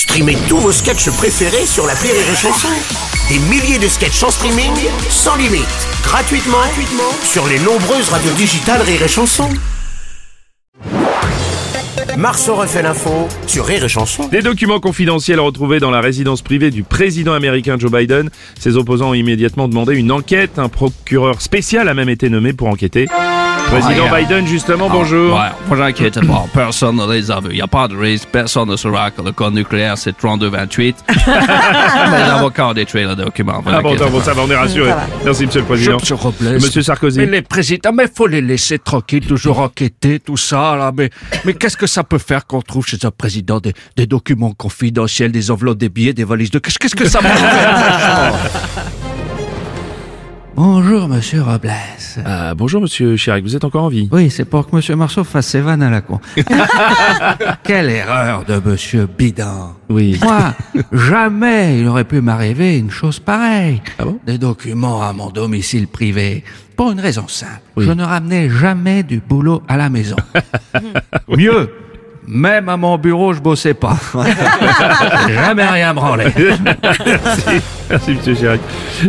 Streamez tous vos sketchs préférés sur la Rire et Chanson. Des milliers de sketchs en streaming, sans limite, gratuitement, gratuitement sur les nombreuses radios digitales Rire et Chanson. Marceau refait l'info sur Rire et Chanson. Des documents confidentiels retrouvés dans la résidence privée du président américain Joe Biden. Ses opposants ont immédiatement demandé une enquête. Un procureur spécial a même été nommé pour enquêter. Président Ah, Biden, justement, bonjour. Ouais, vous inquiétez pas, personne ne les a vus. Il n'y a pas de risque, personne ne saura que le code nucléaire c'est 3228. Les avocats ont détruit le document. vous Ah bon, bon, ça va, on est rassuré. Merci, monsieur le président. Monsieur Robles. Monsieur Sarkozy. Mais les présidents, mais faut les laisser tranquilles, toujours enquêter, tout ça, là. Mais, mais qu'est-ce que ça peut faire qu'on trouve chez un président des, des documents confidentiels, des enveloppes, des billets, des valises de... Qu'est-ce qu'est-ce que ça peut faire? Bonjour, monsieur Robles. Ah, bonjour, monsieur Chirac, vous êtes encore en vie Oui, c'est pour que monsieur Marceau fasse ses vannes à la con. Quelle erreur de monsieur Bidon. Oui. Moi, jamais il aurait pu m'arriver une chose pareille. Ah bon? Des documents à mon domicile privé. Pour une raison simple. Oui. Je ne ramenais jamais du boulot à la maison. Mieux, même à mon bureau, je bossais pas. jamais rien branlé. Merci, merci, monsieur Chirac.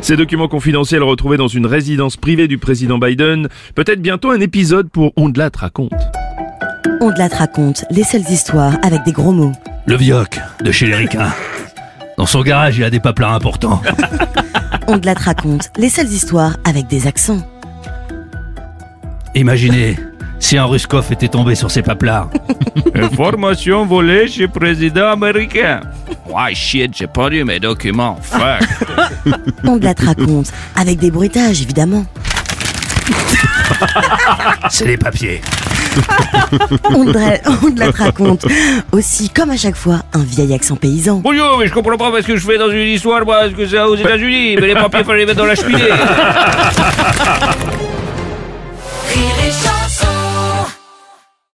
Ces documents confidentiels retrouvés dans une résidence privée du président Biden. Peut-être bientôt un épisode pour On de la te raconte. On de la te raconte les seules histoires avec des gros mots. Le Vioc de chez les Ricains. Dans son garage, il a des papelins importants. On de la te raconte les seules histoires avec des accents. Imaginez si un Ruskov était tombé sur ces paplards. Information volée chez président américain. Ouais, shit, j'ai perdu mes documents. Fuck. On de la te raconte avec des bruitages évidemment. C'est les papiers. On de, la- on de la te raconte aussi comme à chaque fois un vieil accent paysan. Bonjour, mais je comprends pas parce que je fais dans une histoire, moi, est-ce que c'est aux États-Unis, mais les papiers fallait les mettre dans la cheminée.